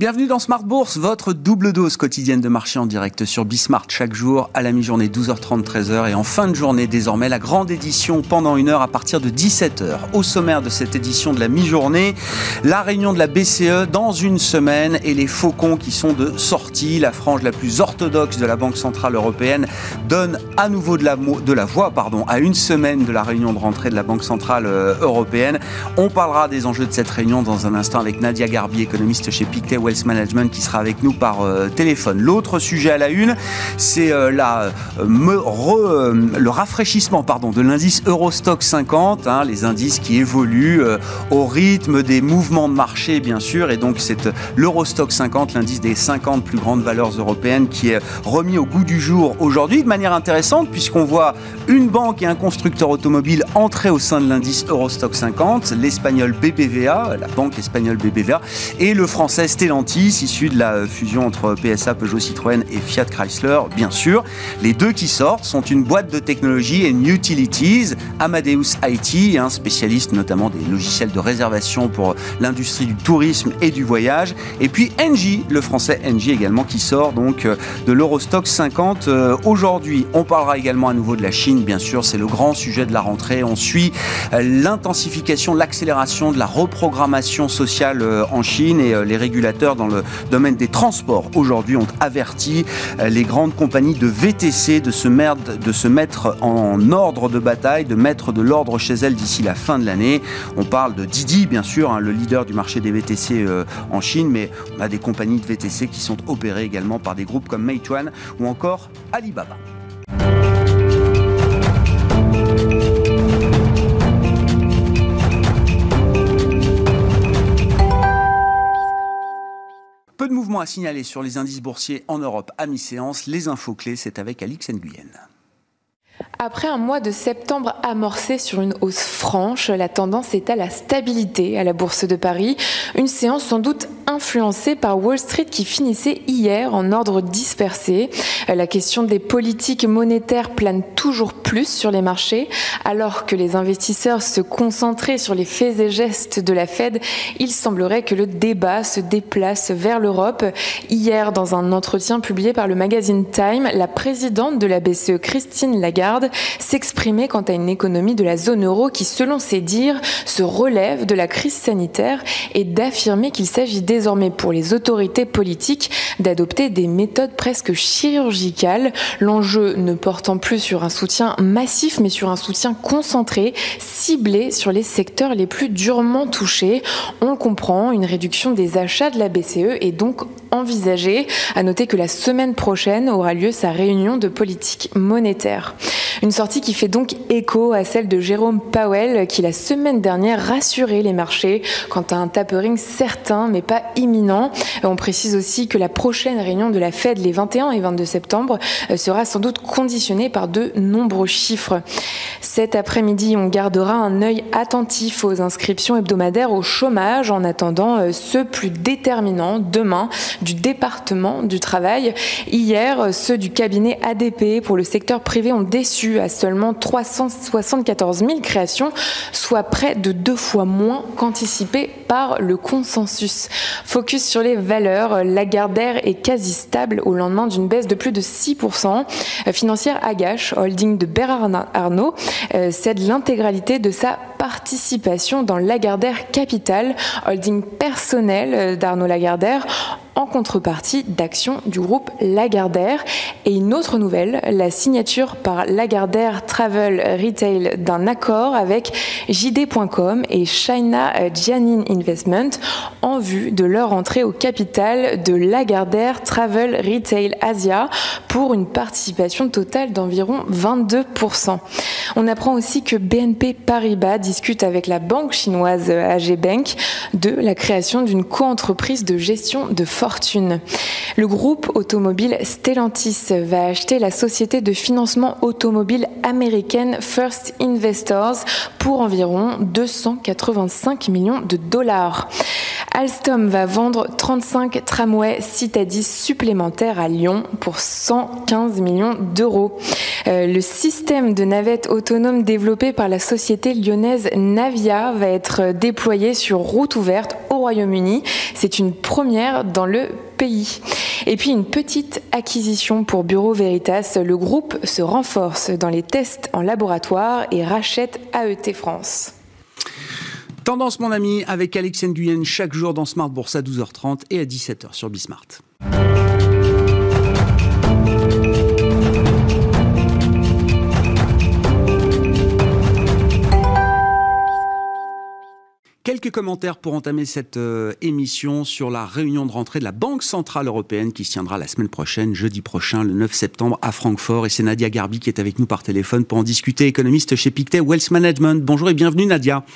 Bienvenue dans Smart Bourse, votre double dose quotidienne de marché en direct sur Bismart chaque jour à la mi-journée 12h30 13h et en fin de journée désormais la grande édition pendant une heure à partir de 17h. Au sommaire de cette édition de la mi-journée, la réunion de la BCE dans une semaine et les faucons qui sont de sortie. La frange la plus orthodoxe de la Banque Centrale Européenne donne à nouveau de la, de la voix pardon, à une semaine de la réunion de rentrée de la Banque Centrale euh, Européenne. On parlera des enjeux de cette réunion dans un instant avec Nadia Garbi, économiste chez Pictet Management qui sera avec nous par euh, téléphone. L'autre sujet à la une, c'est euh, la, euh, le rafraîchissement pardon, de l'indice Eurostock 50, hein, les indices qui évoluent au rythme des mouvements de marché bien sûr, et donc c'est l'Eurostock 50, l'indice des 50 plus grandes valeurs européennes qui est remis au goût du jour aujourd'hui de manière intéressante puisqu'on voit une banque et un constructeur automobile entrer au sein de l'indice Eurostock 50, l'espagnol BBVA, la banque espagnole BBVA, et le français Stellantis issu de la fusion entre PSA, Peugeot, Citroën et Fiat Chrysler, bien sûr. Les deux qui sortent sont une boîte de technologie et une utilities, Amadeus IT, un spécialiste notamment des logiciels de réservation pour l'industrie du tourisme et du voyage. Et puis Engie, le français Engie également, qui sort donc euh, de l'Eurostock 50 euh, aujourd'hui. On parlera également à nouveau de la Chine, bien sûr, c'est le grand sujet de la rentrée. On suit euh, l'intensification, l'accélération de la reprogrammation sociale en Chine et les régulateurs dans le domaine des transports aujourd'hui ont averti euh, les grandes compagnies de VTC de se, mettre en ordre de bataille, de mettre de l'ordre chez elles d'ici la fin de l'année. On parle de Didi, bien sûr, hein, le leader du marché des VTC euh, en Chine, mais on a des compagnies de VTC qui sont opérées également par des groupes comme Meituan ou encore Alibaba. Peu de mouvements à signaler sur les indices boursiers en Europe à mi-séance. Les infos clés, c'est avec Alix Nguyen. Après un mois de septembre amorcé sur une hausse franche, la tendance est à la stabilité à la Bourse de Paris. Une séance sans doute influencée par Wall Street qui finissait hier en ordre dispersé. La question des politiques monétaires plane toujours plus sur les marchés. Alors que les investisseurs se concentraient sur les faits et gestes de la Fed, il semblerait que le débat se déplace vers l'Europe. Hier, dans un entretien publié par le magazine Time, la présidente de la BCE, Christine Lagarde, s'exprimer quant à une économie de la zone euro qui, selon ses dires, se relève de la crise sanitaire et d'affirmer qu'il s'agit désormais pour les autorités politiques d'adopter des méthodes presque chirurgicales, l'enjeu ne portant plus sur un soutien massif mais sur un soutien concentré, ciblé sur les secteurs les plus durement touchés. On le comprend, une réduction des achats de la BCE est donc envisagée. À noter que la semaine prochaine aura lieu sa réunion de politique monétaire. Une sortie qui fait donc écho à celle de Jérôme Powell qui la semaine dernière rassurait les marchés quant à un tapering certain mais pas imminent. On précise aussi que la prochaine réunion de la Fed les 21 et 22 septembre euh, sera sans doute conditionnée par de nombreux chiffres. Cet après-midi, on gardera un œil attentif aux inscriptions hebdomadaires au chômage en attendant euh, ceux plus déterminants demain du département du travail. Hier, ceux du cabinet ADP pour le secteur privé ont déçu à seulement 374 000 créations, soit près de deux fois moins qu'anticipé par le consensus. Focus sur les valeurs, Lagardère est quasi stable au lendemain d'une baisse de plus de 6%. Financière Agache, holding de Bernard Arnault, euh, cède l'intégralité de sa participation dans Lagardère Capital, holding personnel euh, d'Arnaud Lagardère, en contrepartie d'actions du groupe Lagardère. Et une autre nouvelle, la signature par Lagardère Travel Retail d'un accord avec JD.com et China Jianin Investment en vue de leur entrée au capital de Lagardère Travel Retail Asia pour une participation totale d'environ 22%. On apprend aussi que BNP Paribas discute avec la banque chinoise AG Bank de la création d'une coentreprise de gestion de fortune. Le groupe automobile Stellantis va acheter la société de financement automobile américaine First Investors pour environ 285 millions de dollars. Alstom va vendre 35 tramways Citadis supplémentaires à Lyon pour 115 millions d'euros. Euh, le système de navettes autonomes développé par la société lyonnaise Navia va être déployé sur route ouverte au Royaume-Uni. C'est une première dans le pays. Et puis une petite acquisition pour Bureau Veritas. Le groupe se renforce dans les tests en laboratoire et rachète AET France. Tendance, mon ami, avec Alex Nguyen chaque jour dans Smart Bourse à 12h30 et à 17h sur Bismart. Quelques commentaires pour entamer cette euh, émission sur la réunion de rentrée de la Banque Centrale Européenne qui se tiendra la semaine prochaine, jeudi prochain, le 9 septembre à Francfort. Et c'est Nadia Garbi qui est avec nous par téléphone pour en discuter, économiste chez Pictet Wealth Management. Bonjour et bienvenue Nadia.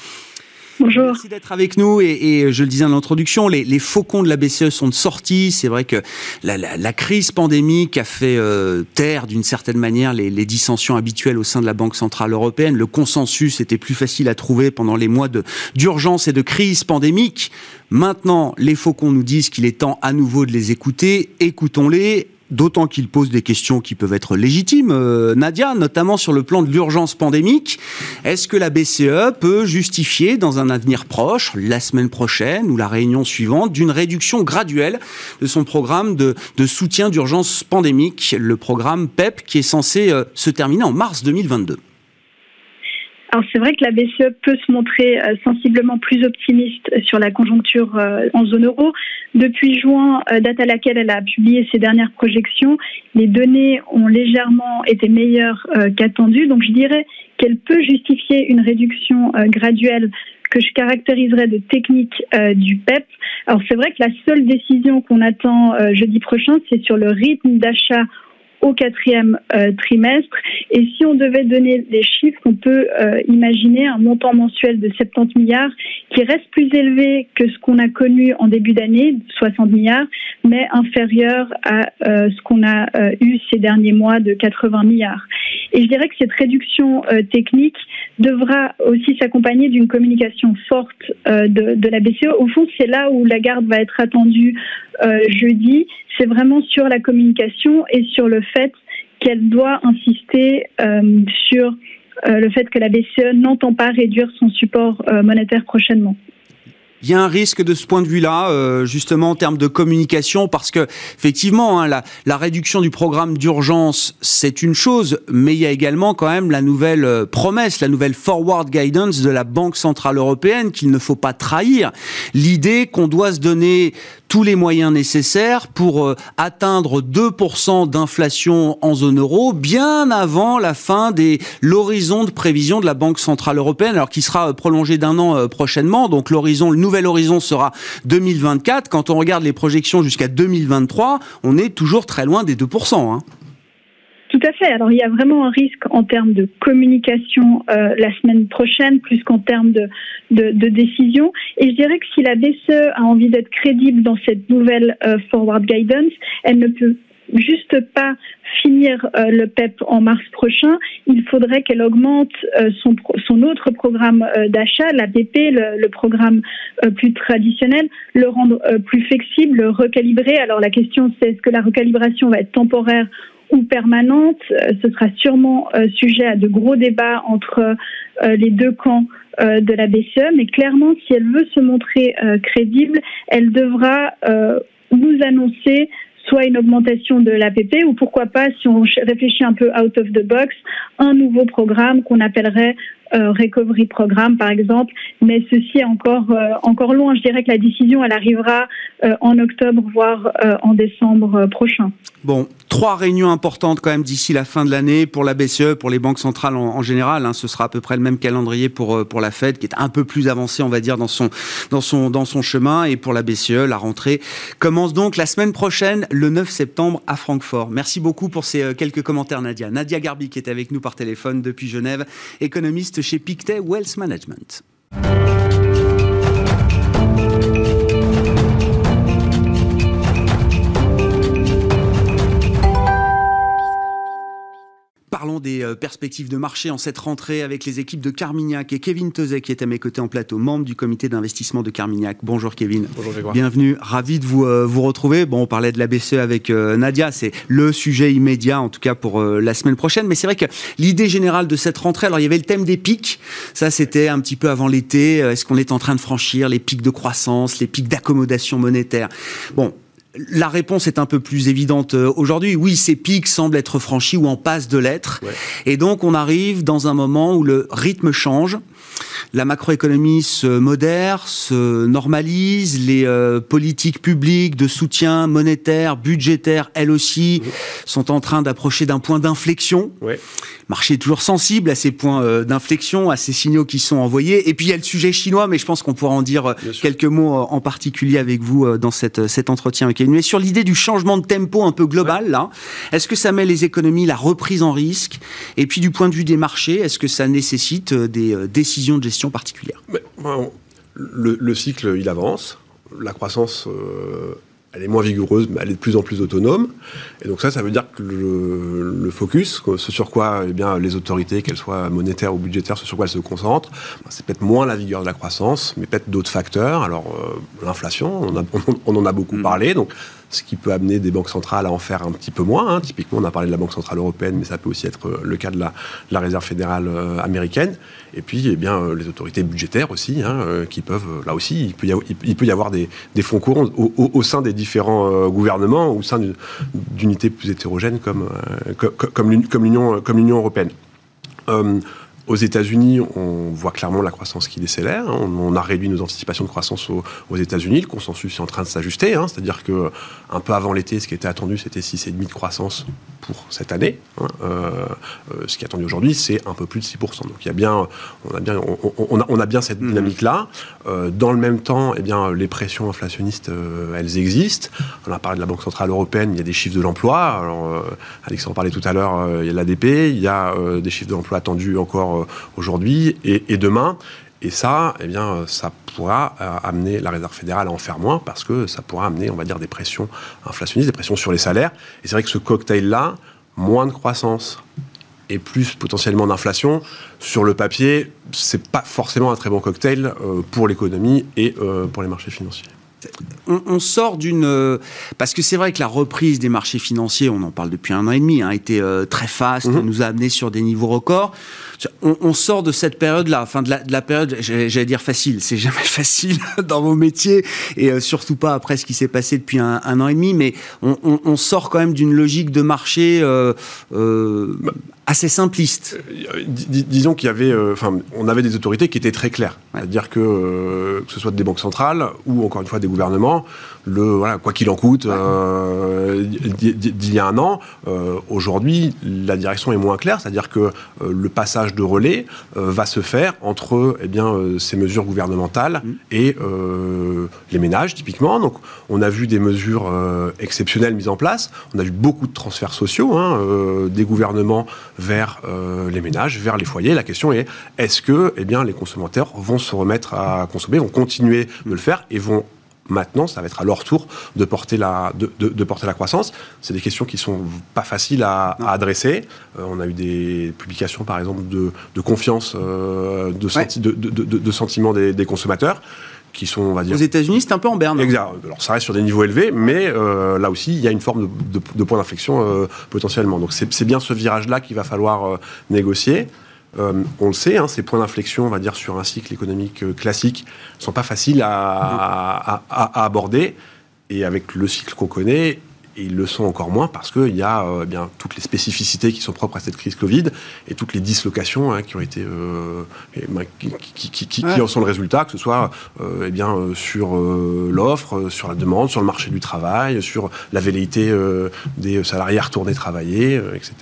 Bonjour. Merci d'être avec nous. Et, je le disais en introduction, les, faucons de la BCE sont sortis. C'est vrai que la, crise pandémique a fait euh, taire d'une certaine manière les, dissensions habituelles au sein de la Banque Centrale Européenne. Le consensus était plus facile à trouver pendant les mois d'urgence et de crise pandémique. Maintenant, les faucons nous disent qu'il est temps à nouveau de les écouter. Écoutons-les d'autant qu'il pose des questions qui peuvent être légitimes, euh, Nadia, notamment sur le plan de l'urgence pandémique. Est-ce que la BCE peut justifier dans un avenir proche, la semaine prochaine ou la réunion suivante, d'une réduction graduelle de son programme de, soutien d'urgence pandémique, le programme PEP, qui est censé euh, se terminer en mars 2022 alors c'est vrai que la BCE peut se montrer euh, sensiblement plus optimiste sur la conjoncture euh, en zone euro. Depuis juin, euh, date à laquelle elle a publié ses dernières projections, les données ont légèrement été meilleures qu'attendues. Donc je dirais qu'elle peut justifier une réduction graduelle que je caractériserais de technique du PEP. Alors c'est vrai que la seule décision qu'on attend jeudi prochain, c'est sur le rythme d'achat au quatrième euh, trimestre. Et si on devait donner des chiffres, on peut euh, imaginer un montant mensuel de 70 milliards qui reste plus élevé que ce qu'on a connu en début d'année, 60 milliards, mais inférieur à euh, ce qu'on a eu ces derniers mois de 80 milliards. Et je dirais que cette réduction technique devra aussi s'accompagner d'une communication forte de, de, la BCE. Au fond, c'est là où la garde va être attendue jeudi c'est vraiment sur la communication et sur le fait qu'elle doit insister euh, sur euh, le fait que la BCE n'entend pas réduire son support euh, monétaire prochainement. Il y a un risque de ce point de vue-là, euh, justement en termes de communication, parce que effectivement, hein, la, réduction du programme d'urgence, c'est une chose, mais il y a également quand même la nouvelle euh, promesse, la nouvelle forward guidance de la Banque centrale européenne qu'il ne faut pas trahir. L'idée qu'on doit se donner tous les moyens nécessaires pour euh, atteindre 2% d'inflation en zone euro bien avant la fin de l'horizon de prévision de la Banque centrale européenne, alors qui sera prolongé d'un an prochainement. Donc l'horizon, le nouvel horizon sera 2024. Quand on regarde les projections jusqu'à 2023, on est toujours très loin des 2%. Hein. Tout à fait. Alors il y a vraiment un risque en termes de communication euh, la semaine prochaine, plus qu'en termes de, décision. Et je dirais que si la BCE a envie d'être crédible dans cette nouvelle euh, forward guidance, elle ne peut juste pas finir euh, le PEP en mars prochain, il faudrait qu'elle augmente euh, son, son autre programme d'achat, l'APP, le, le programme plus traditionnel, le rendre plus flexible, le recalibrer. Alors la question c'est est-ce que la recalibration va être temporaire ou permanente Ce sera sûrement sujet à de gros débats entre les deux camps de la BCE, mais clairement, si elle veut se montrer crédible, elle devra nous annoncer soit une augmentation de l'APP ou pourquoi pas, si on réfléchit un peu out of the box, un nouveau programme qu'on appellerait euh, recovery programme par exemple, mais ceci est encore euh, encore loin. Je dirais que la décision elle arrivera euh, en octobre voire en décembre prochain. Bon, trois réunions importantes quand même d'ici la fin de l'année pour la BCE, pour les banques centrales en, général. Hein. ce sera à peu près le même calendrier pour pour la Fed qui est un peu plus avancé, on va dire, dans son dans son dans son chemin. Et pour la BCE, la rentrée commence donc la semaine prochaine, le 9 septembre à Francfort. Merci beaucoup pour ces quelques commentaires, Nadia. Nadia Garbi qui est avec nous par téléphone depuis Genève, économiste chez Pictet Wealth Management. Parlons des euh, perspectives de marché en cette rentrée avec les équipes de Carmignac et Kevin Tezet qui est à mes côtés en plateau, membre du comité d'investissement de Carmignac. Bonjour Kevin. Bonjour Grégoire. Bienvenue, ravi de vous, euh, vous retrouver. Bon, on parlait de la BCE avec euh, Nadia, c'est le sujet immédiat en tout cas pour la semaine prochaine. Mais c'est vrai que l'idée générale de cette rentrée, alors il y avait le thème des pics, ça c'était un petit peu avant l'été. Est-ce qu'on est en train de franchir les pics de croissance, les pics d'accommodation monétaire? Bon, la réponse est un peu plus évidente euh, aujourd'hui. Oui, ces pics semblent être franchis ou en passe de l'être. Et donc, on arrive dans un moment où le rythme change. La macroéconomie se modère, se normalise, les euh, politiques publiques de soutien monétaire, budgétaire, elles aussi, sont en train d'approcher d'un point d'inflexion. Le marché est toujours sensible à ces points euh, d'inflexion, à ces signaux qui sont envoyés. Et puis il y a le sujet chinois, mais je pense qu'on pourra en dire quelques mots en particulier avec vous dans cette, cet entretien mais sur l'idée du changement de tempo un peu global, là, est-ce que ça met les économies, la reprise en risque? Et puis du point de vue des marchés, est-ce que ça nécessite euh, des euh, décisions de gestion particulières le, cycle, il avance. La croissance, euh, elle est moins vigoureuse, mais elle est de plus en plus autonome. Et donc ça, ça veut dire que le, focus, ce sur quoi eh bien, les autorités, qu'elles soient monétaires ou budgétaires, ce sur quoi elles se concentrent, ben, c'est peut-être moins la vigueur de la croissance, mais peut-être d'autres facteurs. Alors euh, l'inflation, on, on, en a beaucoup mm. parlé, donc ce qui peut amener des banques centrales à en faire un petit peu moins. Hein. Typiquement, on a parlé de la Banque centrale européenne, mais ça peut aussi être euh, le cas de la, Réserve fédérale euh, américaine. Et puis, eh bien, euh, les autorités budgétaires aussi, hein, qui peuvent, là aussi, il peut y avoir, avoir des, fonds courants au, sein des différents gouvernements, au sein d'unités plus hétérogènes comme, comme, l'Union européenne. Aux États-Unis, on voit clairement la croissance qui décélère. Hein. On, a réduit nos anticipations de croissance aux, États-Unis. Le consensus est en train de s'ajuster. Hein. C'est-à-dire que un peu avant l'été, ce qui était attendu, c'était 6,5 de croissance pour cette année. Hein. Euh, ce qui est attendu aujourd'hui, c'est un peu plus de 6%. Donc il y a bien, on a bien, on, a, bien cette mmh. dynamique-là. Euh, dans le même temps, eh bien, les pressions inflationnistes, elles existent. On a parlé de la Banque centrale européenne. Il y a des chiffres de l'emploi. Alors, Alexandre parlait tout à l'heure. il y a l'ADP. Il y a des chiffres de l'emploi attendus encore euh, aujourd'hui et, demain. Et ça, eh bien, ça pourra euh, amener la Réserve fédérale à en faire moins parce que ça pourra amener, on va dire, des pressions inflationnistes, des pressions sur les salaires. Et c'est vrai que ce cocktail-là, moins de croissance et plus potentiellement d'inflation, sur le papier, c'est pas forcément un très bon cocktail euh, pour l'économie et pour les marchés financiers on, sort d'une... Euh, parce que c'est vrai que la reprise des marchés financiers, on en parle depuis un an et demi, hein, a été euh, très faste, mhm. nous a amené sur des niveaux records. On, sort de cette période-là, enfin de la, période, j'allais dire facile, c'est jamais facile dans vos métiers, et euh, surtout pas après ce qui s'est passé depuis un, an et demi, mais on, sort quand même d'une logique de marché assez simpliste. disons qu'il y avait, enfin, on avait des autorités qui étaient très claires, c'est-à-dire que que ce soit des banques centrales ou encore une fois des gouvernement, le voilà, quoi qu'il en coûte, euh, d'il y a un an. Euh, aujourd'hui, la direction est moins claire, c'est-à-dire que euh, le passage de relais va se faire entre eh bien, ces mesures gouvernementales mmh. et les ménages, typiquement. Donc, on a vu des mesures exceptionnelles mises en place. On a vu beaucoup de transferts sociaux hein, des gouvernements vers les ménages, vers les foyers. La question est est-ce que eh bien, les consommateurs vont se remettre à consommer, vont continuer de le faire et vont Maintenant, ça va être à leur tour de porter la, de, porter la croissance. C'est des questions qui sont pas faciles à, adresser. Euh, on a eu des publications, par exemple, de, confiance, euh, de, de, sentiments des, consommateurs qui sont, on va dire... Aux États-Unis, c'est un peu en berne. Exact. Alors, ça reste sur des niveaux élevés, mais euh, là aussi, il y a une forme de, point d'inflexion potentiellement. Donc, c'est bien ce virage-là qu'il va falloir négocier. Euh, on le sait, hein, ces points d'inflexion, on va dire, sur un cycle économique euh, classique, ne sont pas faciles à, aborder. Et avec le cycle qu'on connaît, ils le sont encore moins parce qu'il y a euh, bien toutes les spécificités qui sont propres à cette crise Covid et toutes les dislocations hein, qui ont été ben, qui, en sont le résultat, que ce soit eh bien sur l'offre, sur la demande, sur le marché du travail, sur la velléité des salariés à retourner travailler, etc.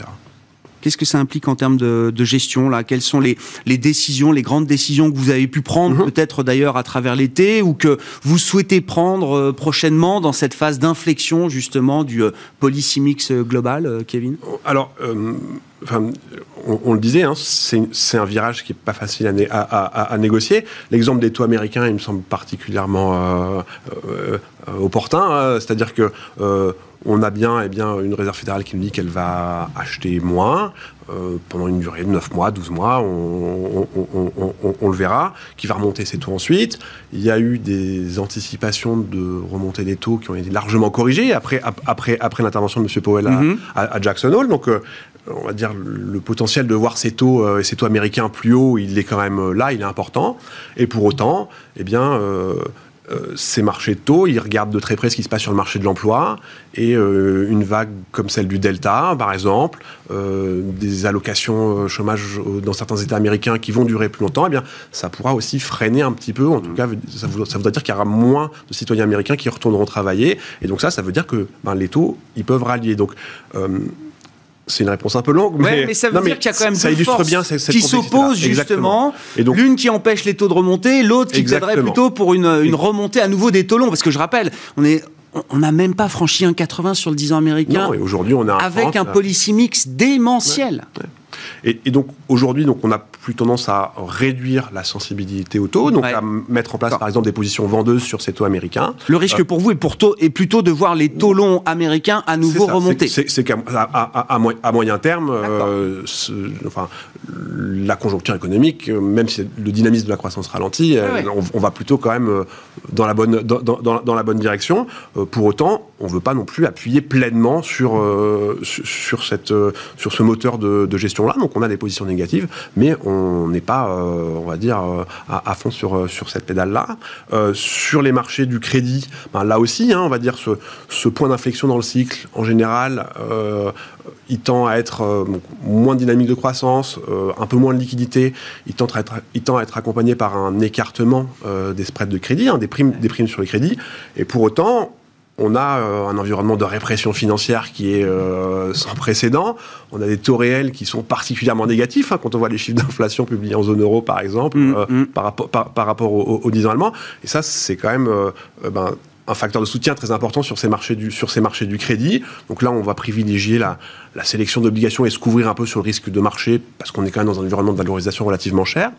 Qu'est-ce que ça implique en termes de, gestion là? Quelles sont les, décisions, les grandes décisions que vous avez pu prendre, mhm. peut-être d'ailleurs à travers l'été, ou que vous souhaitez prendre euh, prochainement dans cette phase d'inflexion justement du euh, policy mix euh, global, Kevin? Alors, enfin, on, le disait, hein, c'est un virage qui n'est pas facile à, négocier. L'exemple des taux américains, il me semble particulièrement opportun, hein. c'est-à-dire que on a bien, eh bien une réserve fédérale qui nous dit qu'elle va acheter moins pendant une durée de 9 mois, 12 mois, on, le verra, qui va remonter ses taux ensuite. Il y a eu des anticipations de remontée des taux qui ont été largement corrigées après, après, après l'intervention de M. Powell à, mm-hmm. à, Jackson Hole. Donc, on va dire, le potentiel de voir ces taux, euh, ces taux américains plus hauts, il est quand même euh, là, il est important. Et pour autant, eh bien, euh, ces marchés de taux, ils regardent de très près ce qui se passe sur le marché de l'emploi. Et une vague comme celle du Delta, par exemple, des allocations chômage dans certains États américains qui vont durer plus longtemps, eh bien, ça pourra aussi freiner un petit peu. En tout cas, ça voudra, dire qu'il y aura moins de citoyens américains qui retourneront travailler. Et donc ça, ça veut dire que ben, les taux, ils peuvent rallier. Donc c'est une réponse un peu longue, mais, ça veut dire qu'il y a quand même ça forces bien cette, qui s'opposent justement. L'une qui empêche les taux de remonter, l'autre qui plaiderait plutôt pour une, remontée à nouveau des taux longs. Parce que je rappelle, on est on n'a même pas franchi un 80 sur le 10 ans américain. Aujourd'hui, on a avec un policy mix démentiel. Et, donc aujourd'hui, donc on a plus tendance à réduire la sensibilité au taux, donc à mettre en place par exemple des positions vendeuses sur ces taux américains. Le risque euh, pour vous est, pour taux, est plutôt de voir les taux longs américains à nouveau remonter. C'est qu'à à, à, moyen terme, euh, enfin, la conjoncture économique, euh, même si le dynamisme de la croissance ralentit, on, va plutôt quand même dans la bonne, dans, dans, dans la bonne direction. pour autant, on ne veut pas non plus appuyer pleinement sur, sur, cette, sur ce moteur de, de gestion-là. Donc on a des positions négatives, mais on n'est pas, euh, on va dire, euh, à, fond sur, euh, sur cette pédale-là. sur les marchés du crédit, ben, là aussi, hein, on va dire, ce, ce point d'inflexion dans le cycle, en général, il tend à être moins dynamique de croissance, un peu moins de liquidité, il tend à être, il tend à être accompagné par un écartement des spreads de crédit, hein, des, primes, des primes sur les crédits, et pour autant, on a euh, un environnement de répression financière qui est euh, sans précédent. On a des taux réels qui sont particulièrement négatifs, hein, quand on voit les chiffres d'inflation publiés en zone euro, par exemple, mm, euh, mm. par, rapport, par, rapport aux au 10 ans allemands. Et ça, c'est quand même ben, un facteur de soutien très important sur ces marchés du, sur ces marchés du crédit. Donc là, on va privilégier la, la sélection d'obligations et se couvrir un peu sur le risque de marché, parce qu'on est quand même dans un environnement de valorisation relativement cher.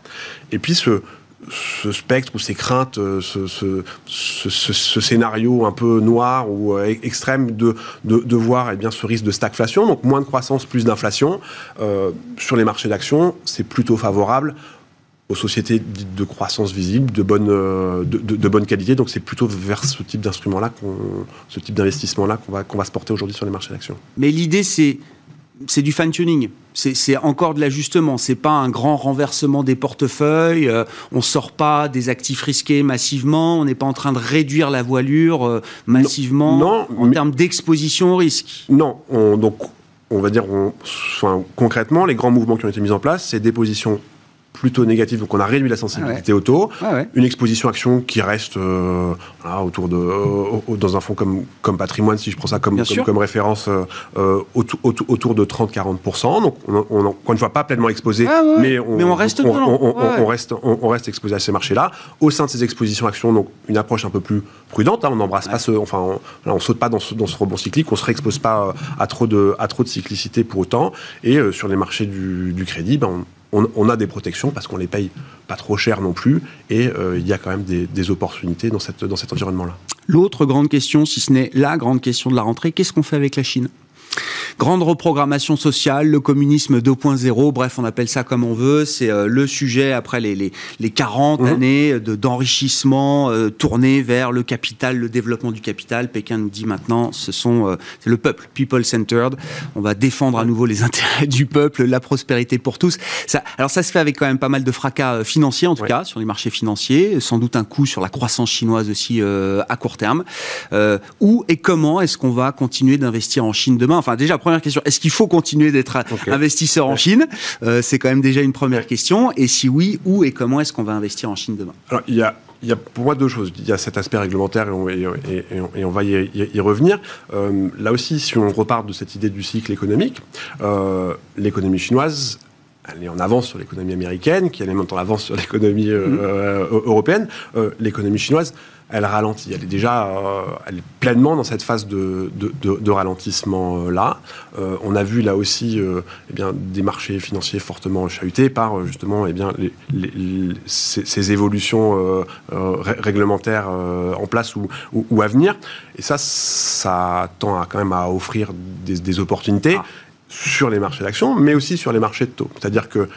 Et puis, ce, ce spectre ou ces craintes, euh, ce, scénario un peu noir ou euh, extrême de, de, voir eh bien, ce risque de stagflation, donc moins de croissance, plus d'inflation, euh, sur les marchés d'actions, c'est plutôt favorable aux sociétés de croissance visible, de bonne, de, de, bonne qualité. Donc c'est plutôt vers ce type d'instrument-là, ce type d'investissement-là qu'on va, qu'on va se porter aujourd'hui sur les marchés d'actions. Mais l'idée, c'est c'est du fine-tuning. C'est encore de l'ajustement. C'est pas un grand renversement des portefeuilles. Euh, on sort pas des actifs risqués massivement. On n'est pas en train de réduire la voilure euh, massivement en termes d'exposition au risque. Non. donc, on va dire, concrètement, les grands mouvements qui ont été mis en place, c'est des positions plutôt négatif, donc on a réduit la sensibilité au taux. Une exposition action qui reste euh, autour de, euh, dans un fonds comme, comme patrimoine, si je prends ça comme, comme, référence, euh, autour, autour, de 30-40%. Donc on, on, encore une fois, pas pleinement exposé, ah mais, on, reste on, reste, on, reste exposé à ces marchés-là. Au sein de ces expositions actions, donc une approche un peu plus prudente. Hein, on n'embrasse pas ce, enfin, on, saute pas dans ce, dans ce rebond cyclique, on se réexpose pas à trop de, à trop de cyclicité pour autant. Et sur les marchés du, du crédit, ben, on, a des protections parce qu'on les paye pas trop cher non plus, et euh, il y a quand même des, opportunités dans, cette, dans cet environnement-là. L'autre grande question, si ce n'est la grande question de la rentrée, qu'est-ce qu'on fait avec la Chine? Grande reprogrammation sociale, le communisme 2.0, bref, on appelle ça comme on veut. C'est euh, le sujet après les, les, les 40 mhm. années d'enrichissement euh, tourné vers le capital, le développement du capital. Pékin nous dit maintenant, ce sont euh, c'est le peuple, people-centered. On va défendre à nouveau les intérêts du peuple, la prospérité pour tous. Ça, alors ça se fait avec quand même pas mal de fracas financiers, en tout cas, sur les marchés financiers. Sans doute un coup sur la croissance chinoise aussi à court terme. où et comment est-ce qu'on va continuer d'investir en Chine demain? Enfin, déjà, première question, est-ce qu'il faut continuer d'être investisseur en Chine? Euh, C'est quand même déjà une première question. Et si oui, où et comment est-ce qu'on va investir en Chine demain? Alors, il y a il y a pour moi deux choses. Il y a cet aspect réglementaire et on, et, on va y, revenir. Euh, là aussi, si on repart de cette idée du cycle économique, euh, l'économie chinoise elle est en avance sur l'économie américaine, qui elle est en avance sur l'économie euh, mmh. européenne. l'économie chinoise, elle ralentit. Elle est déjà euh, elle est pleinement dans cette phase de, de, ralentissement euh. Euh, on a vu là aussi eh bien, des marchés financiers fortement chahutés par justement eh bien, ces, évolutions réglementaires en place ou, ou, à venir. Et ça, ça tend à, quand même à offrir des, opportunités. Ah. sur les marchés d'actions, mais aussi sur les marchés de taux. C'est-à-dire que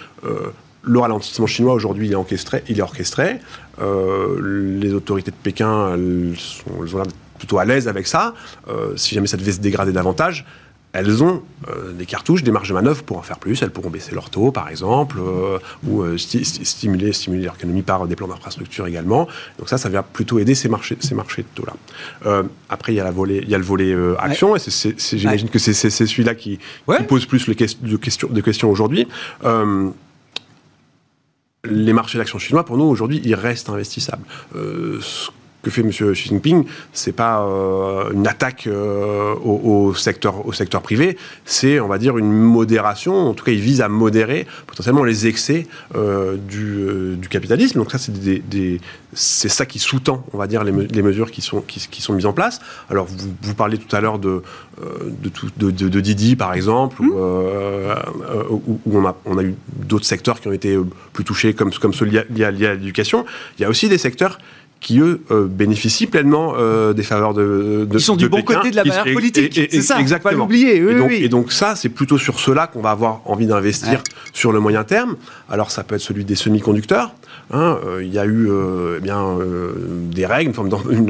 le ralentissement chinois aujourd'hui il est orchestré. Il est orchestré. Euh, les autorités de Pékin elles, sont, elles ont l'air plutôt à l'aise avec ça. Euh, si jamais ça devait se dégrader davantage, elles ont euh, des cartouches, des marges de manœuvre pour en faire plus. Elles pourront baisser leur taux, par exemple, ou stimuler, stimuler leur économie par des plans d'infrastructure également. Donc ça, ça vient plutôt aider ces marchés, ces marchés de taux-là. après, il y, a la volée, il y a le volet action, et j'imagine que c'est celui-là qui, pose plus les de questions, de questions aujourd'hui les marchés d'actions chinois, pour nous, aujourd'hui, ils restent investissables. Euh, que fait M. Xi Jinping, c'est pas euh, une attaque euh, au, secteur, au secteur privé, c'est, on va dire, une modération. En tout cas, il vise à modérer potentiellement les excès euh, du, du, capitalisme. Donc ça, c'est des, c'est ça qui sous-tend, on va dire, les, les, mesures qui sont, qui, qui, sont mises en place. Alors, vous, vous parliez tout à l'heure de, de, de, de, Didi, par exemple, où, où, on, a, on a eu d'autres secteurs qui ont été plus touchés, comme, comme ceux liés à l'éducation. Il y a aussi des secteurs qui eux euh, bénéficient pleinement euh, des faveurs de, de Ils sont du bon côté de la barrière politique, c'est ça. Exactement. Pas l'oublier. Oui, et, donc, et donc ça, c'est plutôt sur cela qu'on va avoir envie d'investir sur le moyen terme. Alors ça peut être celui des semi-conducteurs. Hein, euh, il y a eu eh bien des règles,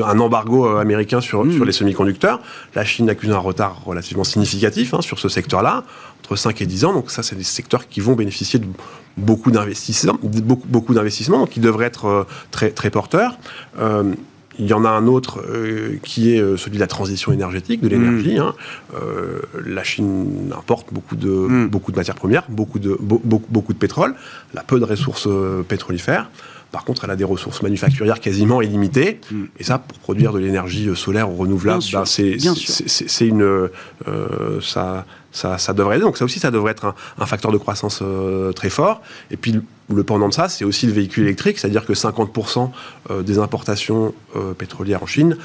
un embargo américain sur, hmm. sur les semi-conducteurs. La Chine accuse un retard relativement significatif hein, sur ce secteur-là, entre 5 et 10 ans. Donc ça, c'est des secteurs qui vont bénéficier de beaucoup d'investissements, beaucoup, beaucoup d'investissements, qui devraient être euh, très, très porteurs. Euh, il y en a un autre euh, qui est celui de la transition énergétique, de l'énergie. Mm. Hein. la Chine importe beaucoup de, mm. beaucoup de matières premières, beaucoup de, beaucoup de pétrole, elle a peu de ressources pétrolifères. Par contre, elle a des ressources manufacturières quasiment illimitées. Mm. Et ça, pour produire de l'énergie solaire ou renouvelable, ben, c'est une. ça, ça, devrait aider. Donc ça aussi, ça devrait être un, facteur de croissance euh, très fort. Et puis le, pendant de ça, c'est aussi le véhicule électrique, c'est-à-dire que 50% euh, des importations euh, pétrolières en Chine,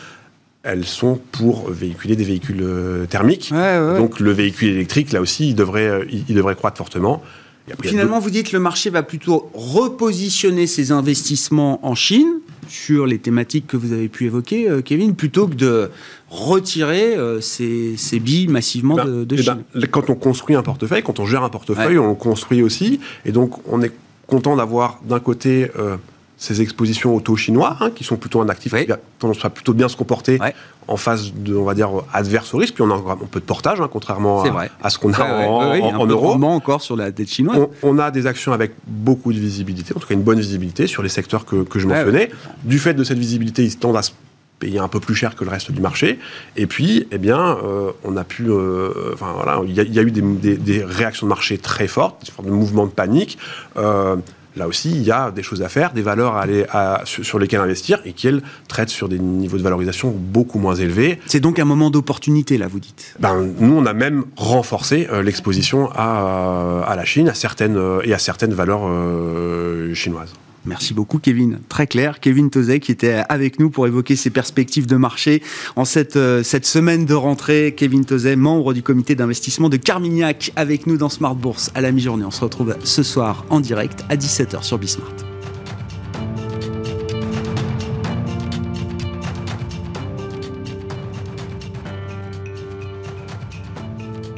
elles sont pour véhiculer des véhicules thermiques. Donc le véhicule électrique, là aussi, il devrait, il, devrait croître fortement. Finalement, vous dites que le marché va plutôt repositionner ses investissements en Chine sur les thématiques que vous avez pu évoquer, Kevin, plutôt que de retirer euh, ces, billes massivement ben, de, eh ben, Chine. quand on construit un portefeuille, quand on gère un portefeuille, on le construit aussi. Et donc, on est content d'avoir d'un côté euh, ces expositions au taux chinois, hein, qui sont plutôt un actif qui a tendance à plutôt bien se comporter en phase de, on va dire, adverse au risque. Puis on a un peu de portage, hein, contrairement à, ce qu'on a en, en, euros. encore sur la dette chinoise. On, a des actions avec beaucoup de visibilité, en tout cas une bonne visibilité sur les secteurs que, que je mentionnais. Du fait de cette visibilité, ils tendent à se payer un peu plus cher que le reste du marché. Et puis, eh bien, euh, on a pu, euh, enfin voilà, il y, a eu des, réactions de marché très fortes, des mouvements de panique. Euh, là aussi, il y a des choses à faire, des valeurs à aller à, sur, lesquelles investir et qui, elles, traitent sur des niveaux de valorisation beaucoup moins élevés. C'est donc un moment d'opportunité, là, vous dites? Ben, Nous, on a même renforcé l'exposition à, à, la Chine à certaines, et à certaines valeurs chinoises. Merci beaucoup Kevin, très clair. Kevin Tozek qui était avec nous pour évoquer ses perspectives de marché en cette, euh, cette semaine de rentrée. Kevin Tozek, membre du comité d'investissement de Carmignac, avec nous dans Smart Bourse à la mi-journée. On se retrouve ce soir en direct à 17h sur Bismart.